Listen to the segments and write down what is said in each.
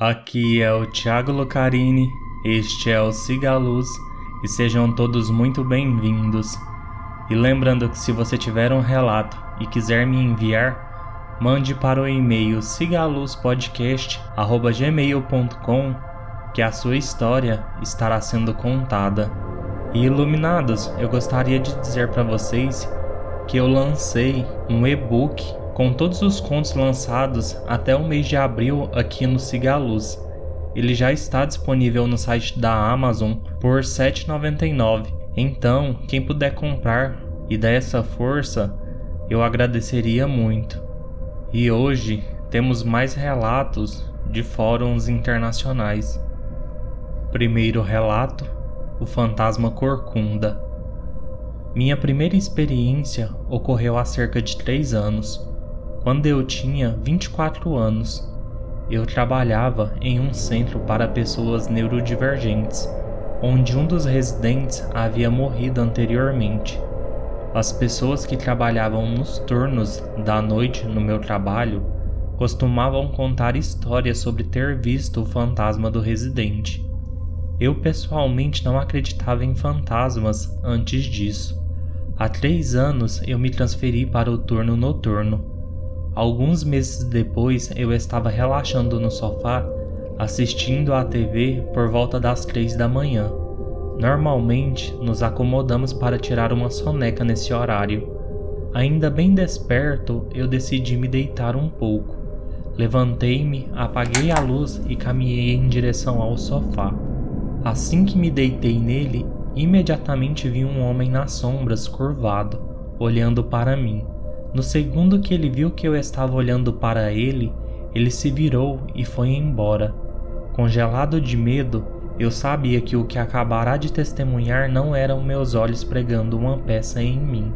Aqui é o Thiago Lucarini, este é o Siga Luz e sejam todos muito bem-vindos. E lembrando que se você tiver um relato e quiser me enviar, mande para o e-mail sigaluzpodcast@gmail.com que a sua história estará sendo contada. E iluminados, eu gostaria de dizer para vocês que eu lancei um e-book com todos os contos lançados até o mês de abril aqui no Cigaluz. Ele já está disponível no site da Amazon por R$ 7,99. Então, quem puder comprar e dar essa força, eu agradeceria muito. E hoje temos mais relatos de fóruns internacionais. Primeiro relato: O Fantasma Corcunda. Minha primeira experiência ocorreu há cerca de 3 anos. Quando eu tinha 24 anos, eu trabalhava em um centro para pessoas neurodivergentes, onde um dos residentes havia morrido anteriormente. As pessoas que trabalhavam nos turnos da noite no meu trabalho costumavam contar histórias sobre ter visto o fantasma do residente. Eu pessoalmente não acreditava em fantasmas antes disso. Há três anos eu me transferi para o turno noturno Alguns meses depois, eu estava relaxando no sofá, assistindo à TV por volta das três da manhã. Normalmente, nos acomodamos para tirar uma soneca nesse horário. Ainda bem desperto, eu decidi me deitar um pouco. Levantei-me, apaguei a luz e caminhei em direção ao sofá. Assim que me deitei nele, imediatamente vi um homem nas sombras curvado, olhando para mim. No segundo que ele viu que eu estava olhando para ele, ele se virou e foi embora. Congelado de medo, eu sabia que o que acabará de testemunhar não eram meus olhos pregando uma peça em mim.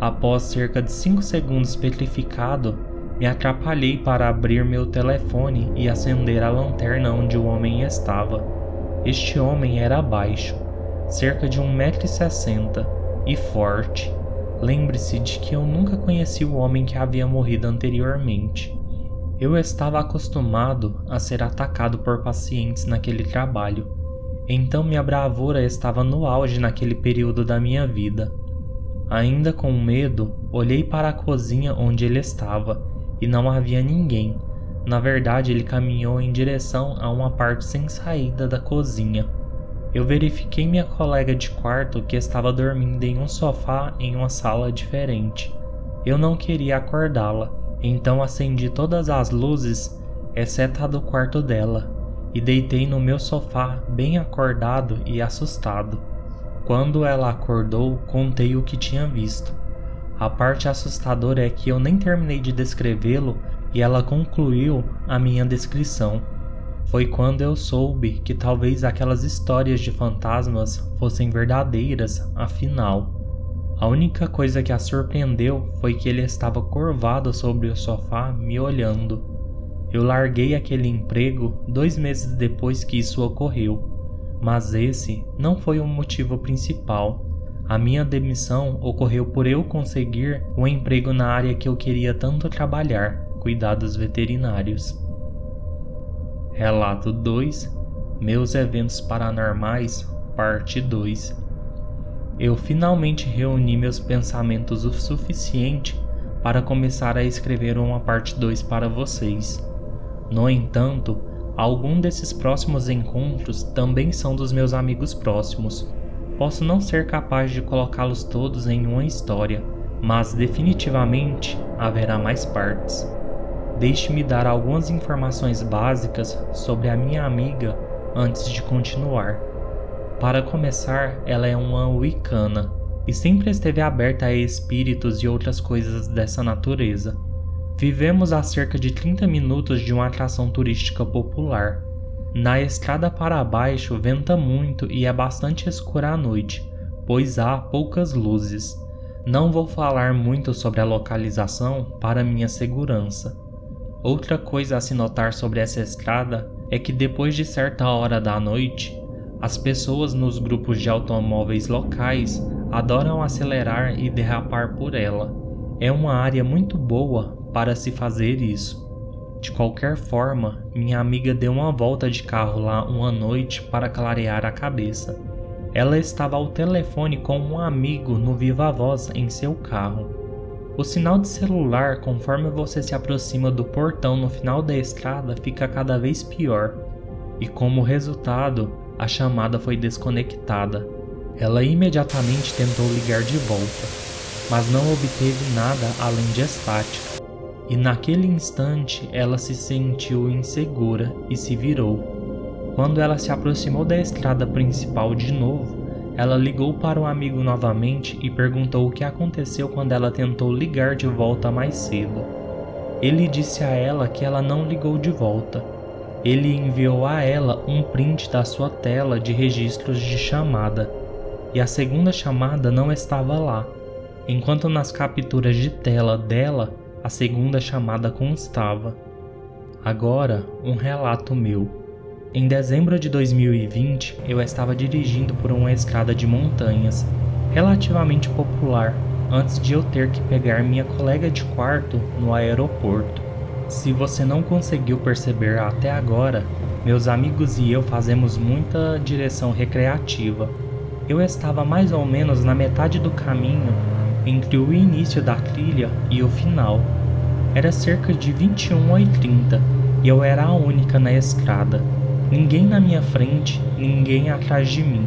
Após cerca de cinco segundos petrificado, me atrapalhei para abrir meu telefone e acender a lanterna onde o homem estava. Este homem era baixo, cerca de 1,60m, e forte. Lembre-se de que eu nunca conheci o homem que havia morrido anteriormente. Eu estava acostumado a ser atacado por pacientes naquele trabalho, então minha bravura estava no auge naquele período da minha vida. Ainda com medo, olhei para a cozinha onde ele estava e não havia ninguém. Na verdade, ele caminhou em direção a uma parte sem saída da cozinha. Eu verifiquei minha colega de quarto que estava dormindo em um sofá em uma sala diferente. Eu não queria acordá-la, então acendi todas as luzes, exceto a do quarto dela, e deitei no meu sofá bem acordado e assustado. Quando ela acordou, contei o que tinha visto. A parte assustadora é que eu nem terminei de descrevê-lo e ela concluiu a minha descrição. Foi quando eu soube que talvez aquelas histórias de fantasmas fossem verdadeiras, afinal. A única coisa que a surpreendeu foi que ele estava curvado sobre o sofá me olhando. Eu larguei aquele emprego dois meses depois que isso ocorreu, mas esse não foi o motivo principal. A minha demissão ocorreu por eu conseguir um emprego na área que eu queria tanto trabalhar, cuidados veterinários. Relato 2 Meus Eventos Paranormais, Parte 2 Eu finalmente reuni meus pensamentos o suficiente para começar a escrever uma parte 2 para vocês. No entanto, algum desses próximos encontros também são dos meus amigos próximos. Posso não ser capaz de colocá-los todos em uma história, mas definitivamente haverá mais partes. Deixe-me dar algumas informações básicas sobre a minha amiga antes de continuar. Para começar, ela é uma wicana e sempre esteve aberta a espíritos e outras coisas dessa natureza. Vivemos a cerca de 30 minutos de uma atração turística popular. Na estrada para baixo venta muito e é bastante escura à noite, pois há poucas luzes. Não vou falar muito sobre a localização para minha segurança. Outra coisa a se notar sobre essa estrada é que depois de certa hora da noite, as pessoas nos grupos de automóveis locais adoram acelerar e derrapar por ela. É uma área muito boa para se fazer isso. De qualquer forma, minha amiga deu uma volta de carro lá uma noite para clarear a cabeça. Ela estava ao telefone com um amigo no viva voz em seu carro. O sinal de celular, conforme você se aproxima do portão no final da estrada, fica cada vez pior, e como resultado, a chamada foi desconectada. Ela imediatamente tentou ligar de volta, mas não obteve nada além de estática. E naquele instante ela se sentiu insegura e se virou. Quando ela se aproximou da estrada principal de novo, ela ligou para o amigo novamente e perguntou o que aconteceu quando ela tentou ligar de volta mais cedo. Ele disse a ela que ela não ligou de volta. Ele enviou a ela um print da sua tela de registros de chamada e a segunda chamada não estava lá, enquanto nas capturas de tela dela a segunda chamada constava. Agora, um relato meu. Em dezembro de 2020, eu estava dirigindo por uma escada de montanhas, relativamente popular, antes de eu ter que pegar minha colega de quarto no aeroporto. Se você não conseguiu perceber até agora, meus amigos e eu fazemos muita direção recreativa eu estava mais ou menos na metade do caminho entre o início da trilha e o final. Era cerca de 21 e 30 eu era a única na estrada. Ninguém na minha frente, ninguém atrás de mim.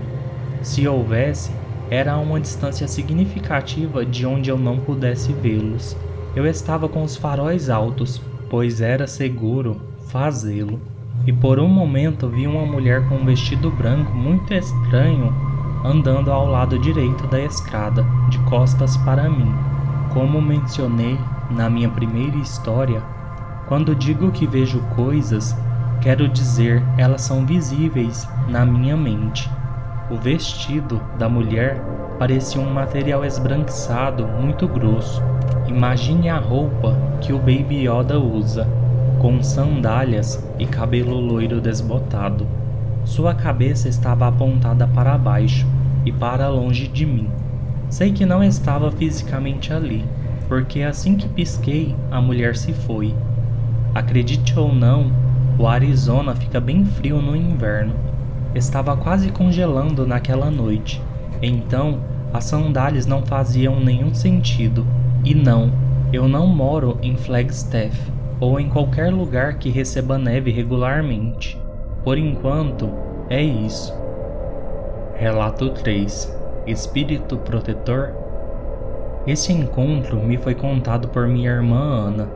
Se houvesse, era a uma distância significativa de onde eu não pudesse vê-los. Eu estava com os faróis altos, pois era seguro fazê-lo. E por um momento vi uma mulher com um vestido branco muito estranho andando ao lado direito da estrada, de costas para mim. Como mencionei na minha primeira história, quando digo que vejo coisas, quero dizer elas são visíveis na minha mente. O vestido da mulher parecia um material esbranquiçado muito grosso. Imagine a roupa que o Baby Yoda usa, com sandálias e cabelo loiro desbotado. Sua cabeça estava apontada para baixo e para longe de mim. Sei que não estava fisicamente ali, porque assim que pisquei, a mulher se foi. Acredite ou não, o Arizona fica bem frio no inverno. Estava quase congelando naquela noite. Então, as sandálias não faziam nenhum sentido. E não, eu não moro em Flagstaff ou em qualquer lugar que receba neve regularmente. Por enquanto, é isso. Relato 3 Espírito Protetor Esse encontro me foi contado por minha irmã Ana.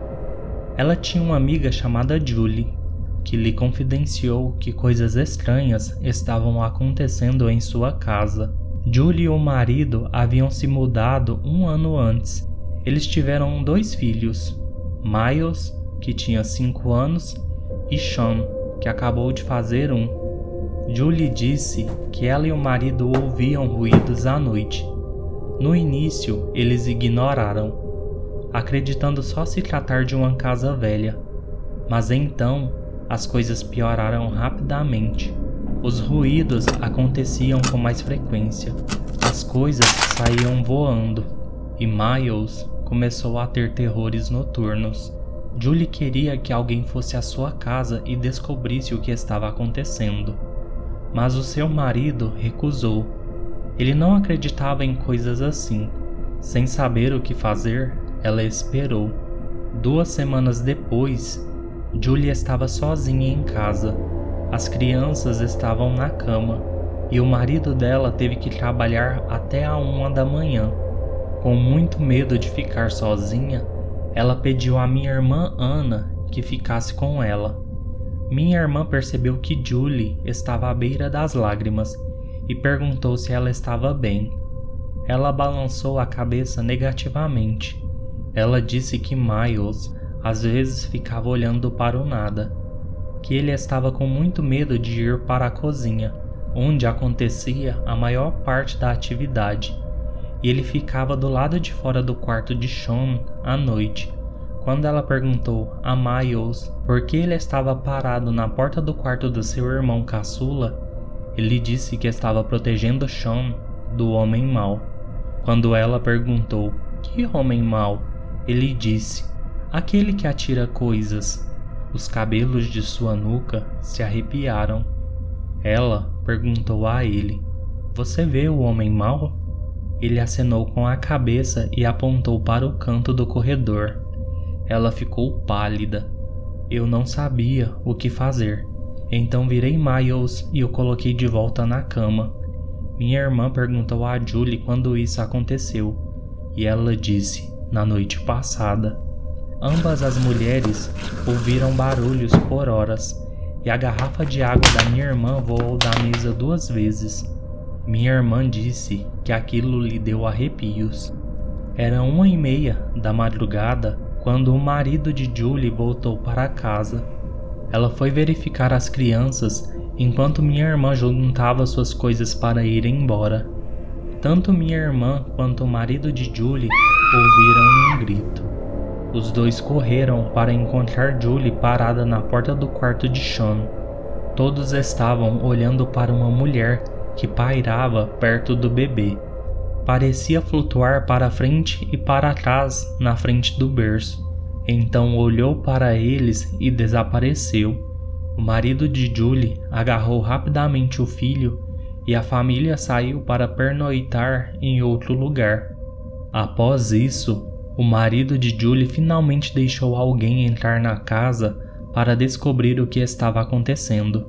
Ela tinha uma amiga chamada Julie, que lhe confidenciou que coisas estranhas estavam acontecendo em sua casa. Julie e o marido haviam se mudado um ano antes. Eles tiveram dois filhos, Miles, que tinha 5 anos, e Sean, que acabou de fazer um. Julie disse que ela e o marido ouviam ruídos à noite. No início, eles ignoraram, acreditando só se tratar de uma casa velha. Mas então, as coisas pioraram rapidamente. Os ruídos aconteciam com mais frequência. As coisas saíam voando. E Miles começou a ter terrores noturnos. Julie queria que alguém fosse à sua casa e descobrisse o que estava acontecendo. Mas o seu marido recusou. Ele não acreditava em coisas assim. Sem saber o que fazer, ela esperou. Duas semanas depois, Julie estava sozinha em casa. As crianças estavam na cama e o marido dela teve que trabalhar até a uma da manhã. Com muito medo de ficar sozinha, ela pediu à minha irmã Ana que ficasse com ela. Minha irmã percebeu que Julie estava à beira das lágrimas e perguntou se ela estava bem. Ela balançou a cabeça negativamente. Ela disse que Miles às vezes ficava olhando para o nada, que ele estava com muito medo de ir para a cozinha, onde acontecia a maior parte da atividade e ele ficava do lado de fora do quarto de Sean à noite. Quando ela perguntou a Miles por que ele estava parado na porta do quarto do seu irmão caçula, ele disse que estava protegendo Sean do homem mau. Quando ela perguntou que homem mau, ele disse aquele que atira coisas. Os cabelos de sua nuca se arrepiaram. Ela perguntou a ele: Você vê o homem mau? Ele acenou com a cabeça e apontou para o canto do corredor. Ela ficou pálida. Eu não sabia o que fazer. Então virei Miles e o coloquei de volta na cama. Minha irmã perguntou a Julie quando isso aconteceu, e ela disse: na noite passada. Ambas as mulheres ouviram barulhos por horas, e a garrafa de água da minha irmã voou da mesa duas vezes. Minha irmã disse que aquilo lhe deu arrepios. Era uma e meia da madrugada quando o marido de Julie voltou para casa. Ela foi verificar as crianças enquanto minha irmã juntava suas coisas para ir embora. Tanto minha irmã quanto o marido de Julie ouviram um grito. Os dois correram para encontrar Julie parada na porta do quarto de Sean. Todos estavam olhando para uma mulher que pairava perto do bebê. Parecia flutuar para frente e para trás na frente do berço. Então olhou para eles e desapareceu. O marido de Julie agarrou rapidamente o filho e a família saiu para pernoitar em outro lugar. Após isso, o marido de Julie finalmente deixou alguém entrar na casa para descobrir o que estava acontecendo.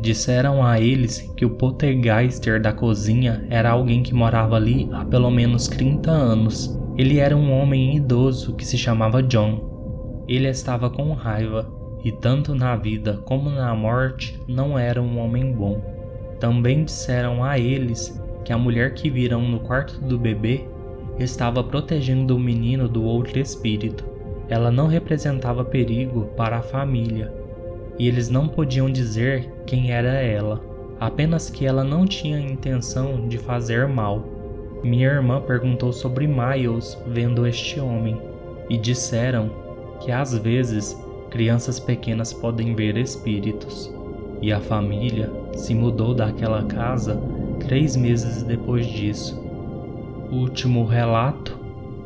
Disseram a eles que o poltergeister da cozinha era alguém que morava ali há pelo menos 30 anos. Ele era um homem idoso que se chamava John. Ele estava com raiva e, tanto na vida como na morte, não era um homem bom. Também disseram a eles que a mulher que viram no quarto do bebê estava protegendo o menino do outro espírito. Ela não representava perigo para a família, e eles não podiam dizer quem era ela, apenas que ela não tinha intenção de fazer mal. Minha irmã perguntou sobre Miles vendo este homem, e disseram que às vezes crianças pequenas podem ver espíritos. E a família se mudou daquela casa três meses depois disso. Último relato: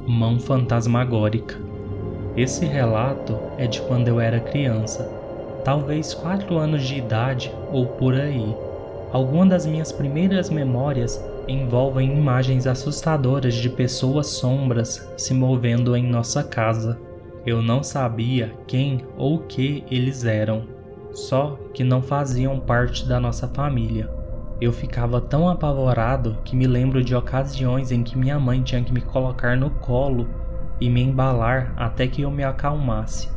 Mão Fantasmagórica. Esse relato é de quando eu era criança, talvez 4 anos de idade ou por aí. Algumas das minhas primeiras memórias envolvem imagens assustadoras de pessoas sombras se movendo em nossa casa. Eu não sabia quem ou que eles eram, só que não faziam parte da nossa família. Eu ficava tão apavorado que me lembro de ocasiões em que minha mãe tinha que me colocar no colo e me embalar até que eu me acalmasse.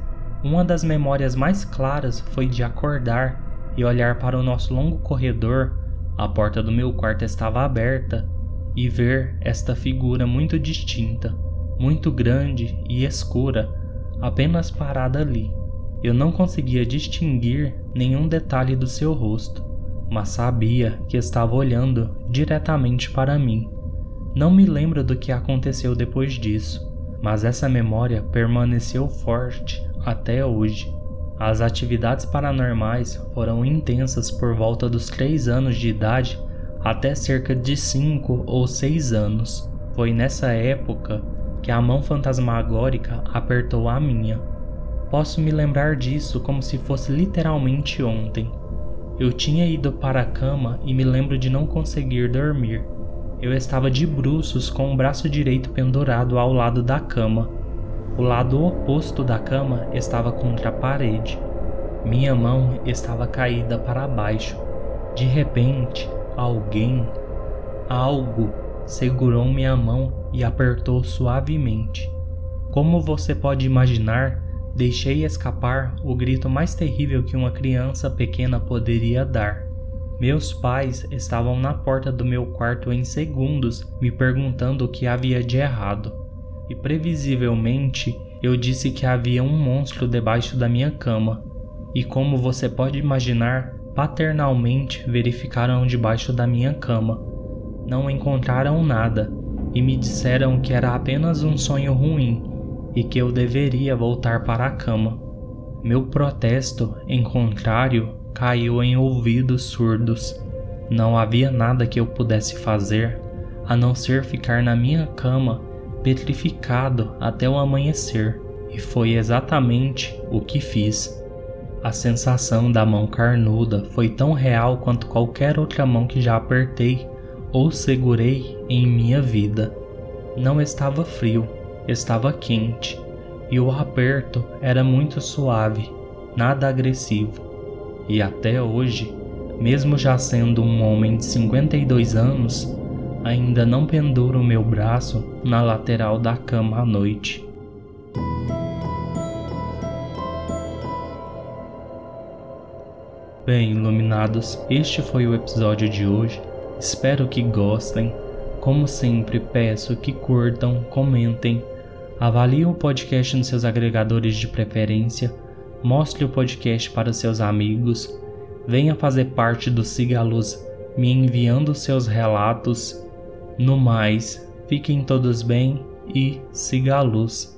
Uma das memórias mais claras foi de acordar e olhar para o nosso longo corredor, a porta do meu quarto estava aberta, e ver esta figura muito distinta, muito grande e escura, apenas parada ali. Eu não conseguia distinguir nenhum detalhe do seu rosto mas sabia que estava olhando diretamente para mim. Não me lembro do que aconteceu depois disso, mas essa memória permaneceu forte até hoje. As atividades paranormais foram intensas por volta dos 3 anos de idade até cerca de 5 ou 6 anos. Foi nessa época que a mão fantasmagórica apertou a minha. Posso me lembrar disso como se fosse literalmente ontem. Eu tinha ido para a cama e me lembro de não conseguir dormir. Eu estava de bruços com o braço direito pendurado ao lado da cama. O lado oposto da cama estava contra a parede. Minha mão estava caída para baixo. De repente, alguém, algo, segurou minha mão e apertou suavemente. Como você pode imaginar, Deixei escapar o grito mais terrível que uma criança pequena poderia dar. Meus pais estavam na porta do meu quarto em segundos, me perguntando o que havia de errado. E previsivelmente eu disse que havia um monstro debaixo da minha cama. E como você pode imaginar, paternalmente verificaram debaixo da minha cama. Não encontraram nada e me disseram que era apenas um sonho ruim e que eu deveria voltar para a cama. Meu protesto, em contrário, caiu em ouvidos surdos. Não havia nada que eu pudesse fazer a não ser ficar na minha cama, petrificado até o amanhecer, e foi exatamente o que fiz. A sensação da mão carnuda foi tão real quanto qualquer outra mão que já apertei ou segurei em minha vida. Não estava frio, estava quente, e o aperto era muito suave, nada agressivo. E até hoje, mesmo já sendo um homem de 52 anos, ainda não penduro meu braço na lateral da cama à noite. Bem, iluminados, este foi o episódio de hoje. Espero que gostem. Como sempre, peço que curtam, comentem, avaliem o podcast nos seus agregadores de preferência, mostre o podcast para seus amigos, venha fazer parte do Siga a Luz me enviando seus relatos. No mais, fiquem todos bem e siga a luz.